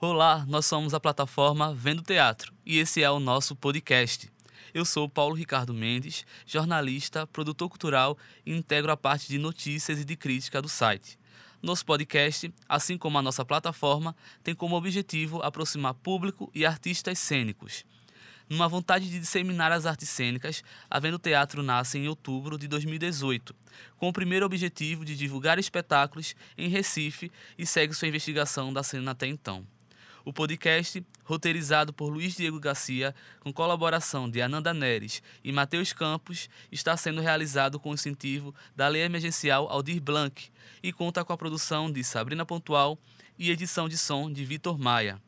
Olá, nós somos a plataforma Vendo Teatro e esse é o nosso podcast. Eu sou Paulo Ricardo Mendes, jornalista, produtor cultural e integro a parte de notícias e de crítica do site. Nosso podcast, assim como a nossa plataforma, tem como objetivo aproximar público e artistas cênicos. Numa vontade de disseminar as artes cênicas, a Vendo Teatro nasce em outubro de 2018, com o primeiro objetivo de divulgar espetáculos em Recife e segue sua investigação da cena até então. O podcast, roteirizado por Luiz Diego Garcia, com colaboração de Ananda Neres e Matheus Campos, está sendo realizado com incentivo da Lei Emergencial Aldir Blanc e conta com a produção de Sabrina Pontual e edição de som de Vitor Maia.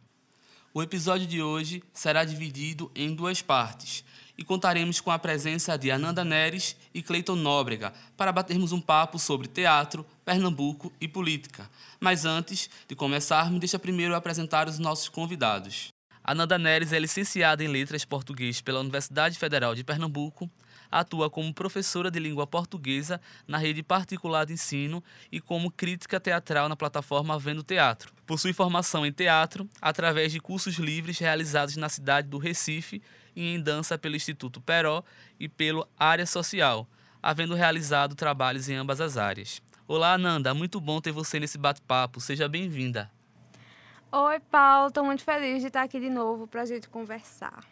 O episódio de hoje será dividido em duas partes e contaremos com a presença de Ananda Neres e Cleiton Nóbrega para batermos um papo sobre teatro, Pernambuco e política. Mas antes de começarmos, deixa primeiro apresentar os nossos convidados. Ananda Neres é licenciada em Letras Português pela Universidade Federal de Pernambuco, atua como professora de língua portuguesa na rede particular de ensino e como crítica teatral na plataforma Vendo Teatro. Possui formação em teatro através de cursos livres realizados na cidade do Recife e em dança pelo Instituto Peró e pelo Área Social, havendo realizado trabalhos em ambas as áreas. Olá, Ananda, muito bom ter você nesse bate-papo. Seja bem-vinda. Oi, Paulo, estou muito feliz de estar aqui de novo para a gente conversar.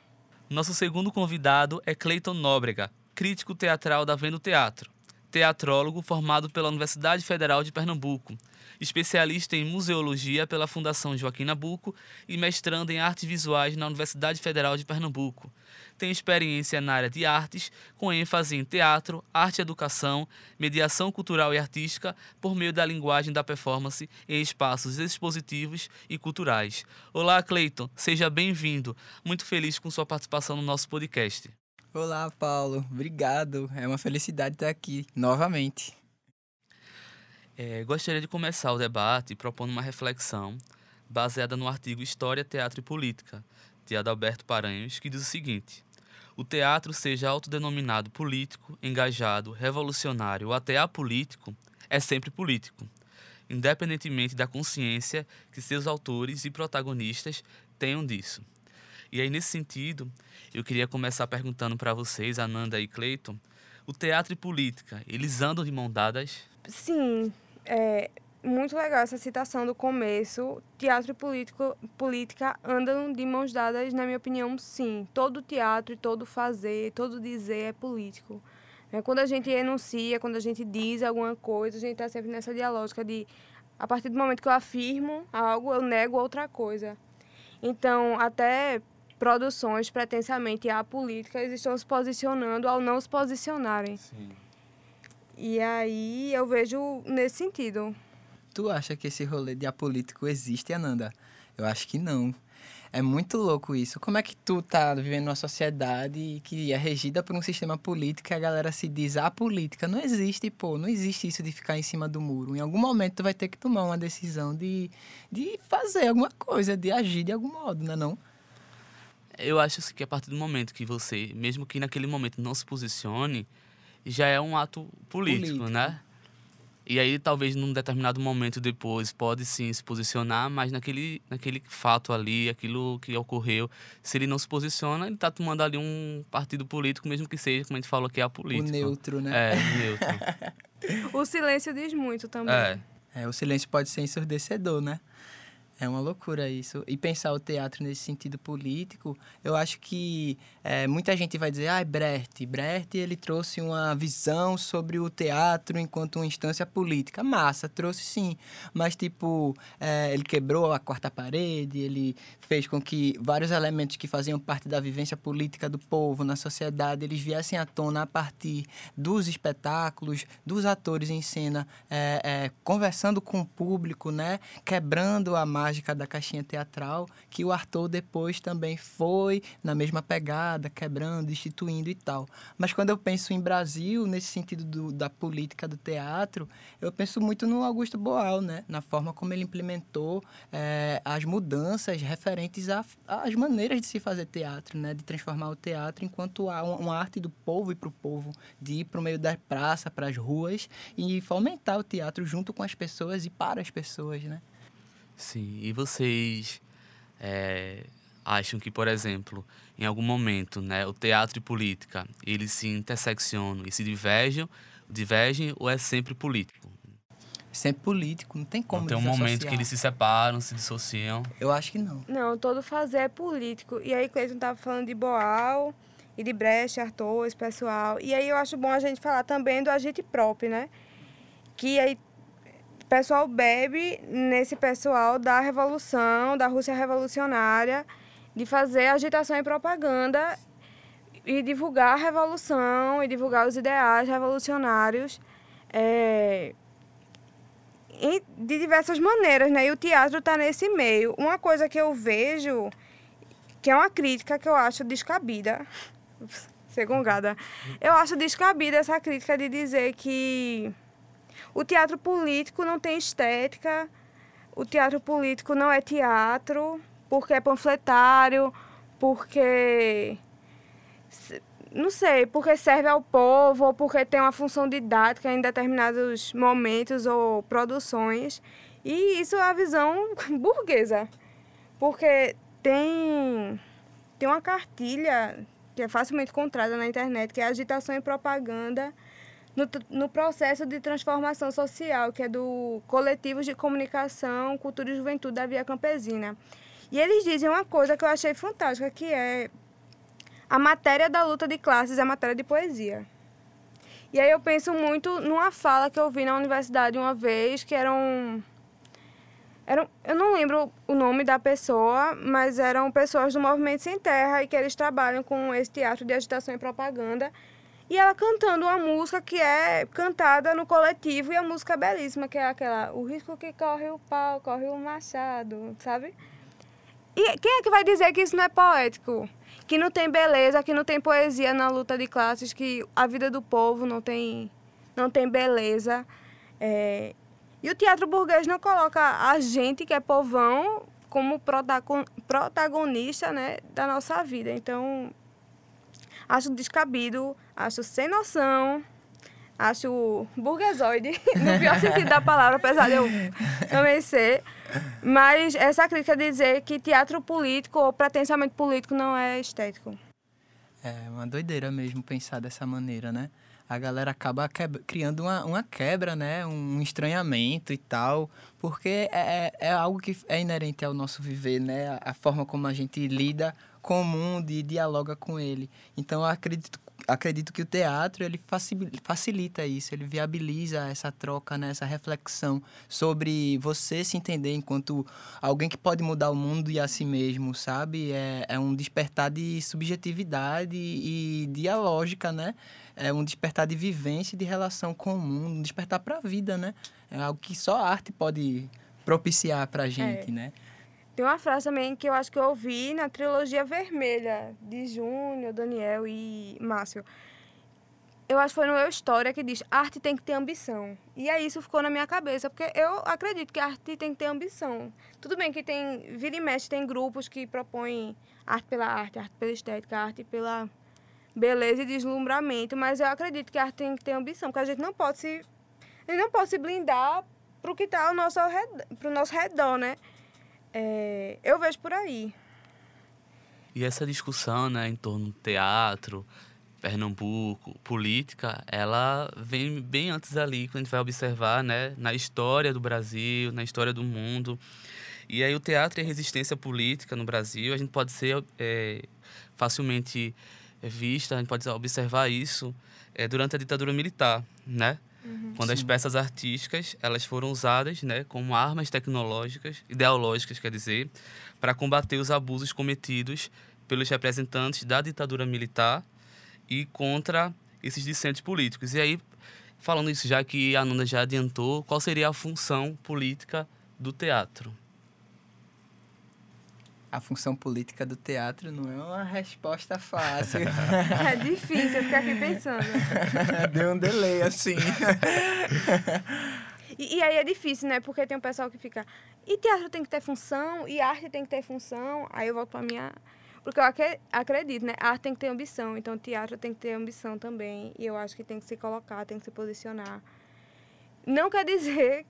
Nosso segundo convidado é Cleiton Nóbrega, crítico teatral da Vendo Teatro, teatrólogo formado pela Universidade Federal de Pernambuco, especialista em museologia pela Fundação Joaquim Nabuco e mestrando em artes visuais na Universidade Federal de Pernambuco. Tem experiência na área de artes, com ênfase em teatro, arte e educação, mediação cultural e artística por meio da linguagem da performance em espaços expositivos e culturais. Olá, Cleiton, seja bem-vindo. Muito feliz com sua participação no nosso podcast. Olá, Paulo. Obrigado. É uma felicidade estar aqui novamente. É, gostaria de começar o debate propondo uma reflexão baseada no artigo História, Teatro e Política, de Adalberto Paranhos, que diz o seguinte: O teatro, seja autodenominado político, engajado, revolucionário ou até apolítico, é sempre político, independentemente da consciência que seus autores e protagonistas tenham disso. E aí, nesse sentido, eu queria começar perguntando para vocês, Ananda e Cleiton, o teatro e política, eles andam de mão dadas? Sim, é muito legal essa citação do começo. Teatro e político, política andam de mãos dadas, na minha opinião, sim. Todo teatro, todo fazer, todo dizer é político. É, quando a gente enuncia, quando a gente diz alguma coisa, a gente está sempre nessa dialógica de, a partir do momento que eu afirmo algo, eu nego outra coisa. Então, até produções pretensamente apolíticas estão se posicionando ao não se posicionarem. Sim. E aí eu vejo nesse sentido. Tu acha que esse rolê de apolítico existe, Ananda? Eu acho que não. É muito louco isso. Como é que tu tá vivendo uma sociedade que é regida por um sistema político e a galera se diz apolítica? Não existe, pô. Não existe isso de ficar em cima do muro. Em algum momento tu vai ter que tomar uma decisão de, de fazer alguma coisa, de agir de algum modo, não é não? Eu acho que a partir do momento que você, mesmo que naquele momento não se posicione, já é um ato político, político. né? E aí, talvez num determinado momento depois, pode sim se posicionar, mas naquele, naquele fato ali, aquilo que ocorreu, se ele não se posiciona, ele está tomando ali um partido político, mesmo que seja, como a gente falou, que é apolítico. O neutro, né? É, neutro. o silêncio diz muito também. É. é. O silêncio pode ser ensurdecedor, né? É uma loucura isso. E pensar o teatro nesse sentido político, eu acho que é, muita gente vai dizer, ah, Brecht. Brecht, ele trouxe uma visão sobre o teatro enquanto uma instância política. Massa, trouxe sim. Mas, tipo, é, ele quebrou a quarta parede, ele fez com que vários elementos que faziam parte da vivência política do povo na sociedade, eles viessem à tona a partir dos espetáculos, dos atores em cena, é, é conversando com o público, né? Quebrando a massa mágica da caixinha teatral, que o Arthur depois também foi na mesma pegada, quebrando, instituindo e tal. Mas quando eu penso em Brasil, nesse sentido do, da política do teatro, eu penso muito no Augusto Boal, né? Na forma como ele implementou é, as mudanças referentes às maneiras de se fazer teatro, né? De transformar o teatro enquanto uma arte do povo e para o povo, de ir para o meio da praça, para as ruas e fomentar o teatro junto com as pessoas e para as pessoas, né? Sim, e vocês é, acham que, por exemplo, em algum momento, né, o teatro e política, eles se interseccionam e se divergem, divergem ou é sempre político? Sempre político, não tem como Não tem um momento que eles se separam, se dissociam? Eu acho que não. Não, todo fazer é político. E aí, Cleiton estava falando de Boal e de Brecht, Arthur, esse pessoal. E aí eu acho bom a gente falar também do agente próprio, né? Que aí pessoal bebe nesse pessoal da revolução, da Rússia revolucionária, de fazer agitação e propaganda e divulgar a revolução e divulgar os ideais revolucionários é, de diversas maneiras, né? E o teatro está nesse meio. Uma coisa que eu vejo, que é uma crítica que eu acho descabida, segungada, eu acho descabida essa crítica de dizer que o teatro político não tem estética, o teatro político não é teatro, porque é panfletário, porque. Não sei, porque serve ao povo, ou porque tem uma função didática em determinados momentos ou produções. E isso é a visão burguesa. Porque tem, tem uma cartilha que é facilmente encontrada na internet, que é agitação e propaganda no, no processo de transformação social, que é do Coletivos de Comunicação, Cultura e Juventude da Via Campesina. E eles dizem uma coisa que eu achei fantástica, que é a matéria da luta de classes é matéria de poesia. E aí eu penso muito numa fala que eu vi na universidade uma vez, que eram... eram eu não lembro o nome da pessoa, mas eram pessoas do Movimento Sem Terra e que eles trabalham com esse teatro de agitação e propaganda e ela cantando uma música que é cantada no coletivo e a música é belíssima, que é aquela O risco que corre o pau, corre o machado, sabe? E quem é que vai dizer que isso não é poético? Que não tem beleza, que não tem poesia na luta de classes, que a vida do povo não tem, não tem beleza. É... E o teatro burguês não coloca a gente, que é povão, como protagonista né, da nossa vida. Então, acho descabido, acho sem noção, acho burguesoide, no pior sentido da palavra, apesar de eu também ser. Mas essa crítica dizer que teatro político ou pretensamente político não é estético. É uma doideira mesmo pensar dessa maneira, né? A galera acaba quebra, criando uma, uma quebra, né? Um estranhamento e tal, porque é, é, é algo que é inerente ao nosso viver, né? A forma como a gente lida com o mundo e dialoga com ele. Então, eu acredito acredito que o teatro ele facilita isso, ele viabiliza essa troca, né, essa reflexão sobre você se entender enquanto alguém que pode mudar o mundo e a si mesmo, sabe? É, é um despertar de subjetividade e dialógica, né? É um despertar de vivência, de relação com o mundo, um despertar para a vida, né? É algo que só a arte pode propiciar para a gente, é. né? Tem uma frase também que eu acho que eu ouvi na trilogia vermelha de Júnior, Daniel e Márcio. Eu acho que foi no Eu História que diz: arte tem que ter ambição. E aí isso ficou na minha cabeça, porque eu acredito que a arte tem que ter ambição. Tudo bem que tem, vira e mexe, tem grupos que propõem arte pela arte, arte pela estética, arte pela beleza e deslumbramento, mas eu acredito que a arte tem que ter ambição, porque a gente não pode se, a gente não pode se blindar para o que está ao nosso, pro nosso redor, né? É, eu vejo por aí. E essa discussão né, em torno do teatro, Pernambuco, política, ela vem bem antes ali, quando a gente vai observar né, na história do Brasil, na história do mundo. E aí o teatro e a resistência política no Brasil, a gente pode ser é, facilmente vista, a gente pode observar isso é, durante a ditadura militar, né? Uhum, quando sim. as peças artísticas elas foram usadas né, como armas tecnológicas, ideológicas, quer dizer, para combater os abusos cometidos pelos representantes da ditadura militar e contra esses dissentos políticos. E aí, falando isso, já que a Nanda já adiantou, qual seria a função política do teatro? A função política do teatro não é uma resposta fácil. É difícil, eu ficar aqui pensando. Deu um delay, assim. E, e, aí é difícil, né? Porque tem um pessoal que fica. E teatro tem que ter função, e arte tem que ter função. Aí eu volto pra minha. Porque eu acredito, né? A arte tem que ter ambição, então teatro tem que ter ambição também. E eu acho que tem que se colocar, tem que se posicionar. Não quer dizer.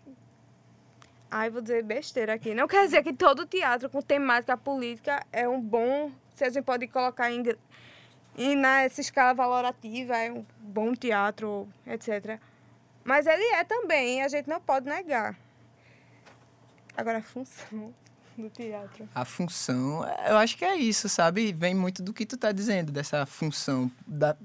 Ai, vou dizer besteira aqui. Não quer dizer que todo teatro com temática política é um bom. Se a gente pode colocar em, em nessa escala valorativa, é um bom teatro, etc. Mas ele é também, a gente não pode negar. Agora, a função do teatro. A função, eu acho que é isso, sabe? Vem muito do que tu tá dizendo, dessa função da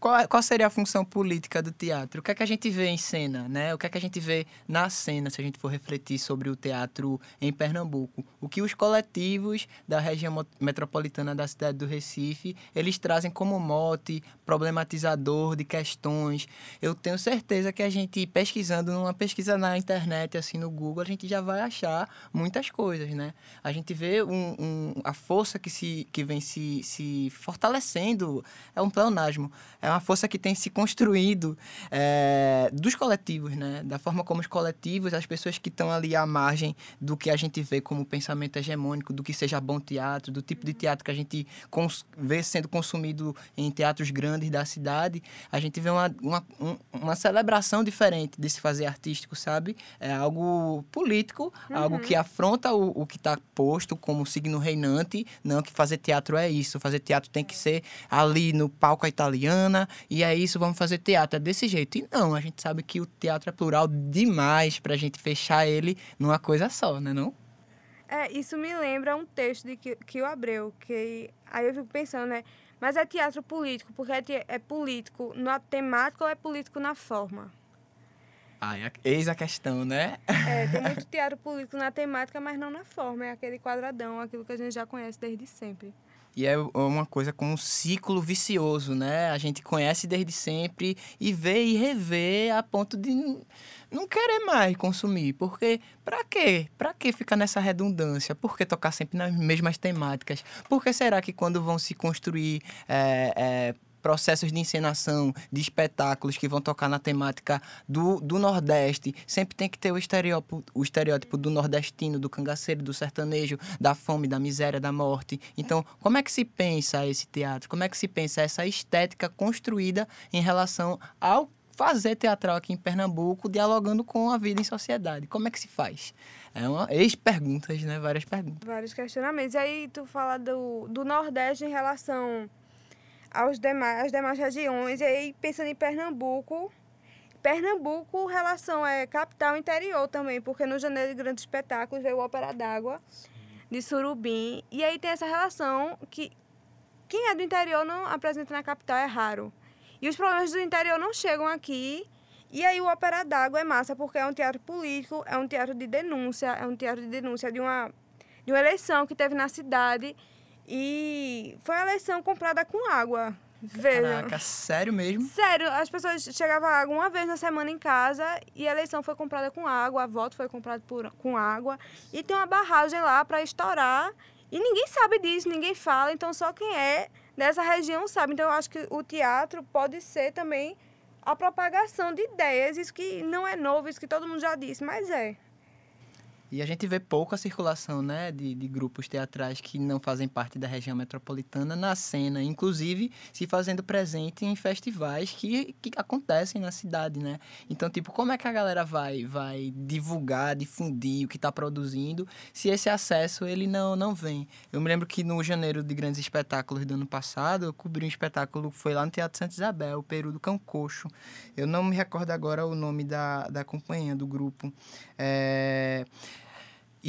qual, é, qual seria a função política do teatro? O que é que a gente vê em cena, né? O que é que a gente vê na cena, se a gente for refletir sobre o teatro em Pernambuco? O que os coletivos da região metropolitana da cidade do Recife, eles trazem como mote, problematizador de questões. Eu tenho certeza que a gente, pesquisando numa pesquisa na internet, assim, no Google, a gente já vai achar muitas coisas, né? A gente vê um, um a força que, se, que vem se, se fortalecendo, é um pleonasmo, é é uma força que tem se construído é, dos coletivos, né? Da forma como os coletivos, as pessoas que estão ali à margem do que a gente vê como pensamento hegemônico, do que seja bom teatro, do tipo de teatro que a gente vê sendo consumido em teatros grandes da cidade, a gente vê uma, uma, uma celebração diferente desse fazer artístico, sabe? É algo político, uhum. algo que afronta o, o que está posto como signo reinante, não que fazer teatro é isso, fazer teatro tem que ser ali no palco italiana, e é isso, vamos fazer teatro. É desse jeito. E não, a gente sabe que o teatro é plural demais pra gente fechar ele numa coisa só, né não? É, isso me lembra um texto de que, que o Abreu, que aí eu fico pensando, né? Mas é teatro político, porque é, é político na temática ou é político na forma? Ah, eis a questão, né? É, tem muito teatro político na temática, mas não na forma. É aquele quadradão, aquilo que a gente já conhece desde sempre. E é uma coisa como um ciclo vicioso, né? A gente conhece desde sempre e vê e revê a ponto de não querer mais consumir. Porque, pra quê? Pra que ficar nessa redundância? Por que tocar sempre nas mesmas temáticas? Por que será que quando vão se construir é, é, processos de encenação, de espetáculos que vão tocar na temática do, do Nordeste, sempre tem que ter o estereótipo, o estereótipo do nordestino, do cangaceiro, do sertanejo, da fome, da miséria, da morte. Então, como é que se pensa esse teatro? Como é que se pensa essa estética construída em relação ao fazer teatral aqui em Pernambuco, dialogando com a vida em sociedade? Como é que se faz? É uma ex-perguntas, né? Várias perguntas. Vários questionamentos. E aí, tu fala do, do Nordeste em relação aos demais, às demais regiões. E aí, pensando em Pernambuco, Pernambuco, relação é capital interior também, porque no Janeiro de Grandes Espetáculos veio Ópera d'Água, de Surubim. E aí tem essa relação que quem é do interior não apresenta na capital, é raro. E os problemas do interior não chegam aqui. E aí o Ópera d'Água é massa, porque é um teatro político, é um teatro de denúncia, é um teatro de denúncia de uma, de uma eleição que teve na cidade e foi a eleição comprada com água. Veja. Caraca, sério mesmo? Sério, as pessoas chegavam água uma vez na semana em casa e a eleição foi comprada com água, a voto foi comprado por, com água e tem uma barragem lá para estourar e ninguém sabe disso, ninguém fala, então só quem é dessa região sabe. Então eu acho que o teatro pode ser também a propagação de ideias, isso que não é novo, isso que todo mundo já disse, mas é. E a gente vê pouca circulação né, de, de, grupos teatrais que não fazem parte da região metropolitana na cena, inclusive se fazendo presente em festivais que, que acontecem na cidade, né? Então, tipo, como é que a galera vai, vai divulgar, difundir o que está produzindo se esse acesso ele não, não vem? Eu me lembro que no janeiro de grandes espetáculos do ano passado, eu cobri um espetáculo que foi lá no Teatro Santa Isabel, o Peru do Cão Coxo. Eu não me recordo agora o nome da, da companhia, do grupo. É...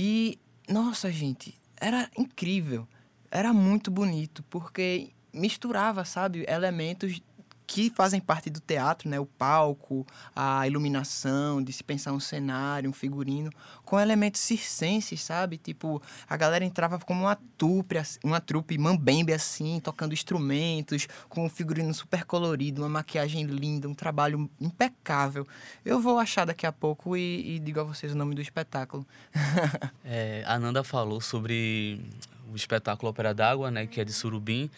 E, nossa, gente, era incrível. Era muito bonito, porque misturava, sabe, elementos que fazem parte do teatro, né? O palco, a iluminação, de se pensar um cenário, um figurino, com elementos circenses, sabe? Tipo, a galera entrava como uma trupe, uma trupe mambembe assim, tocando instrumentos, com um figurino super colorido, uma maquiagem linda, um trabalho impecável. Eu vou achar daqui a pouco e, e digo a vocês o nome do espetáculo. é, a Nanda falou sobre o espetáculo Ópera d'Água, né, que é de Surubim,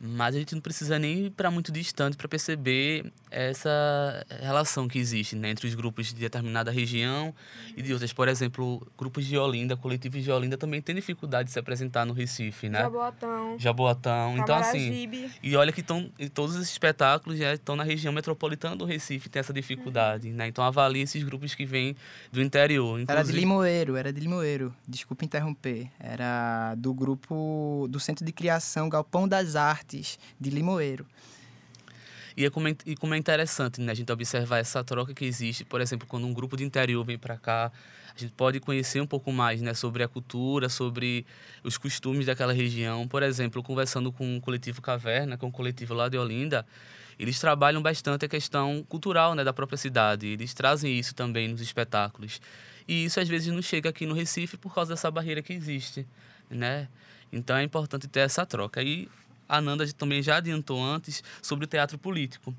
mas a gente não precisa nem ir para muito distante para perceber essa relação que existe né, entre os grupos de determinada região e de outras. Por exemplo, grupos de Olinda, coletivos de Olinda também têm dificuldade de se apresentar no Recife, né? Jaboatão. Jaboatão. Então, assim. E olha que tão, todos esses espetáculos já estão na região metropolitana do Recife, tem essa dificuldade, uhum. né? Então, avalie esses grupos que vêm do interior. Inclusive... Era de Limoeiro, era de Limoeiro. Desculpa interromper. Era do grupo do Centro de Criação Galpão das Artes artes de Limoeiro. E, é como é, e como é interessante né, a gente observar essa troca que existe, por exemplo, quando um grupo de interior vem para cá, a gente pode conhecer um pouco mais né, sobre a cultura, sobre os costumes daquela região. Por exemplo, conversando com o coletivo Caverna, com o coletivo lá de Olinda, eles trabalham bastante a questão cultural né, da própria cidade. Eles trazem isso também nos espetáculos. E isso às vezes não chega aqui no Recife por causa dessa barreira que existe, né? Então é importante ter essa troca. E a Nanda também já adiantou antes sobre o teatro político.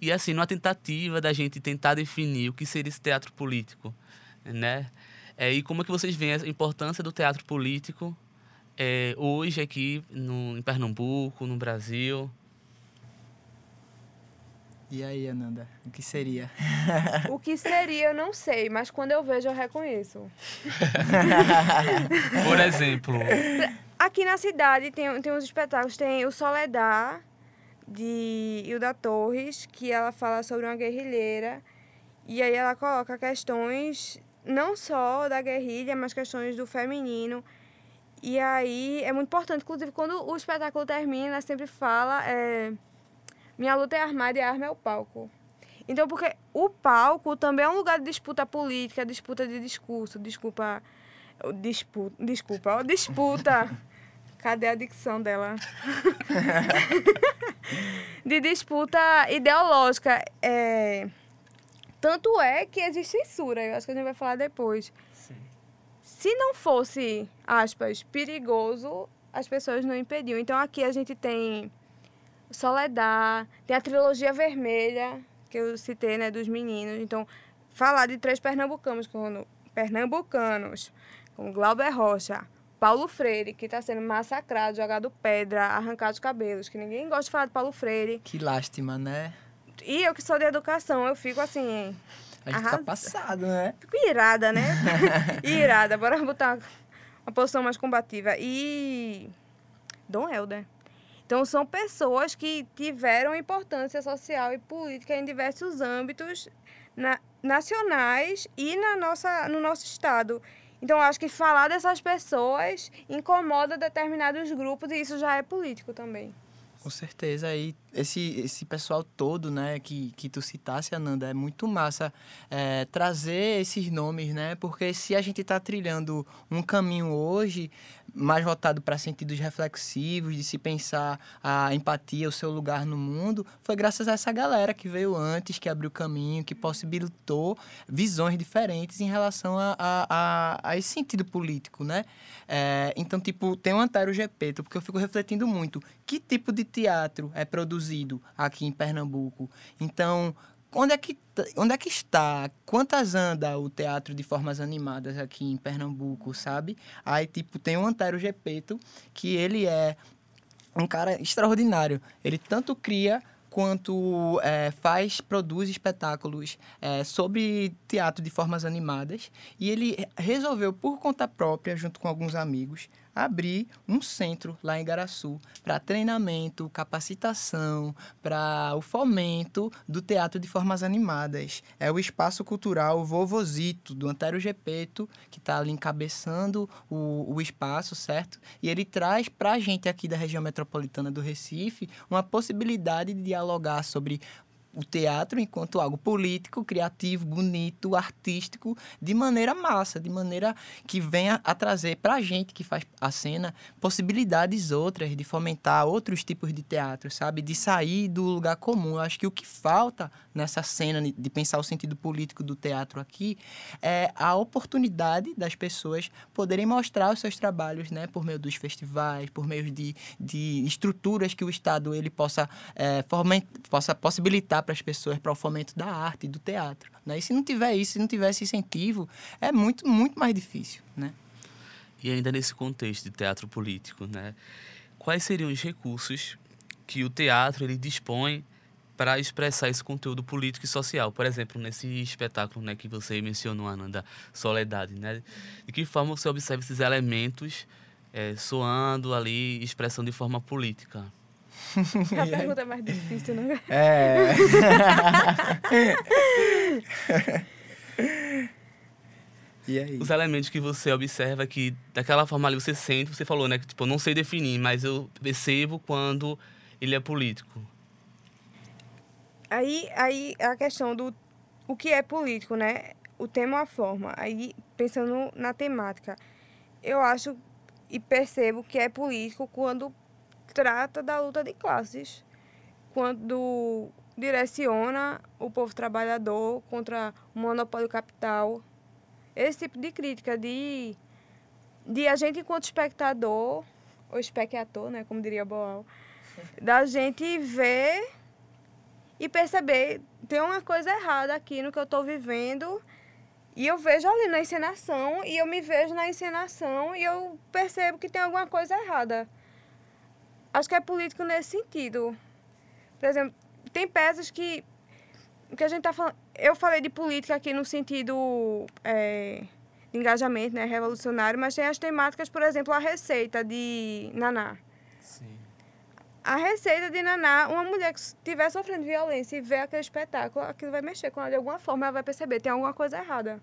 E assim, numa tentativa da gente tentar definir o que seria esse teatro político, né? É, e como é que vocês veem a importância do teatro político é, hoje aqui no, em Pernambuco, no Brasil? E aí, Ananda, o que seria? O que seria, eu não sei, mas quando eu vejo, eu reconheço. Por exemplo. Aqui na cidade tem, tem uns espetáculos, tem o Soledad, de Hilda Torres, que ela fala sobre uma guerrilheira. E aí ela coloca questões não só da guerrilha, mas questões do feminino. E aí é muito importante, inclusive quando o espetáculo termina, sempre fala é, minha luta é armada e a arma é o palco. Então, porque o palco também é um lugar de disputa política, disputa de discurso, desculpa, disputa, desculpa, disputa Cadê a dicção dela? de disputa ideológica. É... Tanto é que existe censura, eu acho que a gente vai falar depois. Sim. Se não fosse, aspas, perigoso, as pessoas não impediam. Então aqui a gente tem Soledad, tem a trilogia vermelha, que eu citei, né, dos meninos. Então, falar de três pernambucanos, como pernambucanos, como Glauber Rocha, Paulo Freire, que está sendo massacrado, jogado pedra, arrancado os cabelos, que ninguém gosta de falar de Paulo Freire. Que lástima, né? E eu que sou de educação, eu fico assim. A gente arras... tá passado, né? Fico irada, né? irada. Bora botar uma posição mais combativa. E. Dom Helder. Então, são pessoas que tiveram importância social e política em diversos âmbitos na, nacionais e na nossa, no nosso estado. Então, eu acho que falar dessas pessoas incomoda determinados grupos e isso já é político também. Com certeza. aí esse, esse pessoal todo, né, que, que tu citasse, Ananda, é muito massa é, trazer esses nomes, né? Porque se a gente está trilhando um caminho hoje mais voltado para sentidos reflexivos, de se pensar a empatia, o seu lugar no mundo, foi graças a essa galera que veio antes, que abriu caminho, que possibilitou visões diferentes em relação a, a, a, a esse sentido político, né? É, então, tipo, tem um Antero Gepeto, porque eu fico refletindo muito. Que tipo de teatro é produzido aqui em Pernambuco? Então, onde é que onde é que está? Quantas anda o teatro de formas animadas aqui em Pernambuco, sabe? Aí tipo tem o Antero Gepeto, que ele é um cara extraordinário. Ele tanto cria quanto é, faz, produz espetáculos é, sobre teatro de formas animadas. E ele resolveu, por conta própria, junto com alguns amigos, abrir um centro lá em Garaçu para treinamento, capacitação, para o fomento do teatro de formas animadas. É o Espaço Cultural Vovozito, do Antero Gepeto, que está ali encabeçando o, o espaço, certo? E ele traz para a gente aqui da região metropolitana do Recife uma possibilidade de dialogar sobre o teatro enquanto algo político, criativo, bonito, artístico, de maneira massa, de maneira que venha a trazer para a gente que faz a cena possibilidades outras de fomentar outros tipos de teatro, sabe? De sair do lugar comum. Eu acho que o que falta nessa cena de pensar o sentido político do teatro aqui é a oportunidade das pessoas poderem mostrar os seus trabalhos, né? Por meio dos festivais, por meio de, de estruturas que o Estado ele possa, é, possa possibilitar para as pessoas para o fomento da arte e do teatro. Né? E se não tiver isso, se não tiver esse incentivo, é muito, muito mais difícil. Né? E ainda nesse contexto de teatro político, né? Quais seriam os recursos que o teatro ele dispõe para expressar esse conteúdo político e social. Por exemplo, nesse espetáculo né, que você mencionou, Ana, da Soledade. Né? De que forma você observa esses elementos é, soando ali, expressando de forma política? A pergunta é mais difícil, não é? É. e aí? Os elementos que você observa que, daquela forma ali, você sente, você falou, né? Que, tipo, eu não sei definir, mas eu percebo quando ele é político. Aí, aí a questão do o que é político, né? O tema ou a forma. Aí, pensando na temática, eu acho e percebo que é político quando trata da luta de classes, quando direciona o povo trabalhador contra o monopólio capital. Esse tipo de crítica de, de a gente enquanto espectador, ou espectador, né, como diria Boal, da gente ver e perceber tem uma coisa errada aqui no que eu estou vivendo e eu vejo ali na encenação e eu me vejo na encenação e eu percebo que tem alguma coisa errada. Acho que é político nesse sentido. Por exemplo, tem peças que que a gente tá falando. Eu falei de política aqui no sentido é, de engajamento, né, revolucionário, mas tem as temáticas, por exemplo, a receita de Naná a receita de Naná, uma mulher que estiver sofrendo violência e ver aquele espetáculo, aquilo vai mexer com ela de alguma forma, ela vai perceber, tem alguma coisa errada.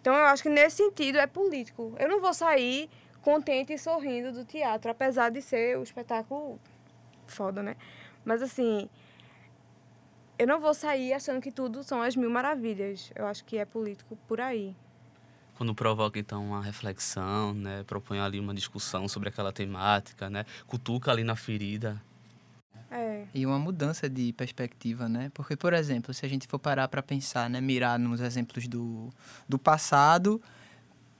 Então eu acho que nesse sentido é político. Eu não vou sair contente e sorrindo do teatro, apesar de ser o espetáculo foda, né? Mas assim, eu não vou sair achando que tudo são as mil maravilhas. Eu acho que é político por aí. Quando provoca então uma reflexão, né, propõe ali uma discussão sobre aquela temática, né, cutuca ali na ferida. É. E uma mudança de perspectiva, né? Porque, por exemplo, se a gente for parar para pensar, né, mirar nos exemplos do, do passado,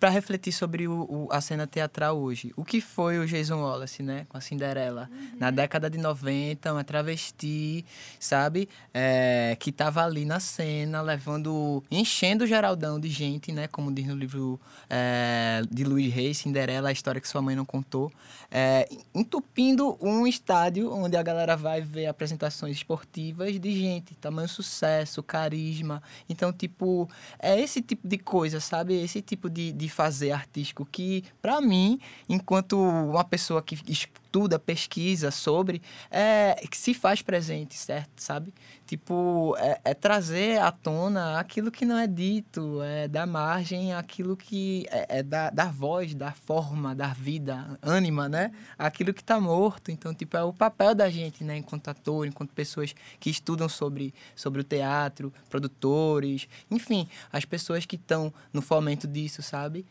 para refletir sobre o, o, a cena teatral hoje. O que foi o Jason Wallace, né? Com a Cinderela. Uhum. Na década de 90, uma travesti, sabe? É, que estava ali na cena, levando... Enchendo o Geraldão de gente, né? Como diz no livro é, de Luiz Reis, Cinderela, a história que sua mãe não contou. É, entupindo um estádio onde a galera vai ver apresentações esportivas de gente. Tamanho sucesso, carisma. Então, tipo... É esse tipo de coisa, sabe? Esse tipo de, de fazer artístico que, para mim, enquanto uma pessoa que estuda, pesquisa sobre, é, que se faz presente, certo? Sabe? Tipo, é, é, trazer à tona aquilo que não é dito, é dar margem àquilo que é, é dar voz, dar forma, dar vida, ânima, né? Aquilo que está morto. Então, tipo, é o papel da gente, né? Enquanto ator, enquanto pessoas que estudam sobre, sobre o teatro, produtores, enfim, as pessoas que estão no fomento disso, sabe?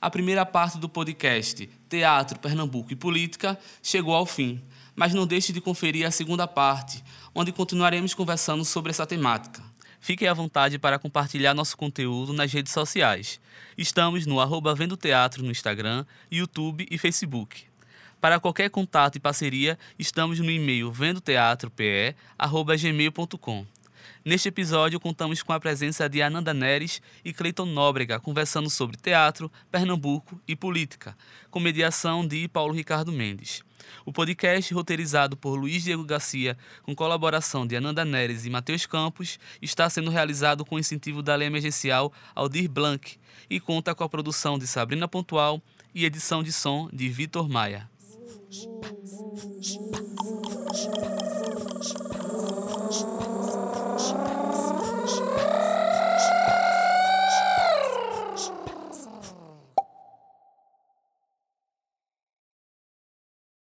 A primeira parte do podcast Teatro, Pernambuco e Política chegou ao fim, mas não deixe de conferir a segunda parte, onde continuaremos conversando sobre essa temática. Fiquem à vontade para compartilhar nosso conteúdo nas redes sociais. Estamos no arroba Vendo Teatro no Instagram, YouTube e Facebook. Para qualquer contato e parceria, estamos no e-mail vendoteatrope.gmail.com. Neste episódio, contamos com a presença de Ananda Neres e Cleiton Nóbrega, conversando sobre teatro, Pernambuco e política, com mediação de Paulo Ricardo Mendes. O podcast, roteirizado por Luiz Diego Garcia, com colaboração de Ananda Neres e Matheus Campos, está sendo realizado com incentivo da Lei Emergencial Aldir Blanc e conta com a produção de Sabrina Pontual e edição de som de Vitor Maia. Шепардс.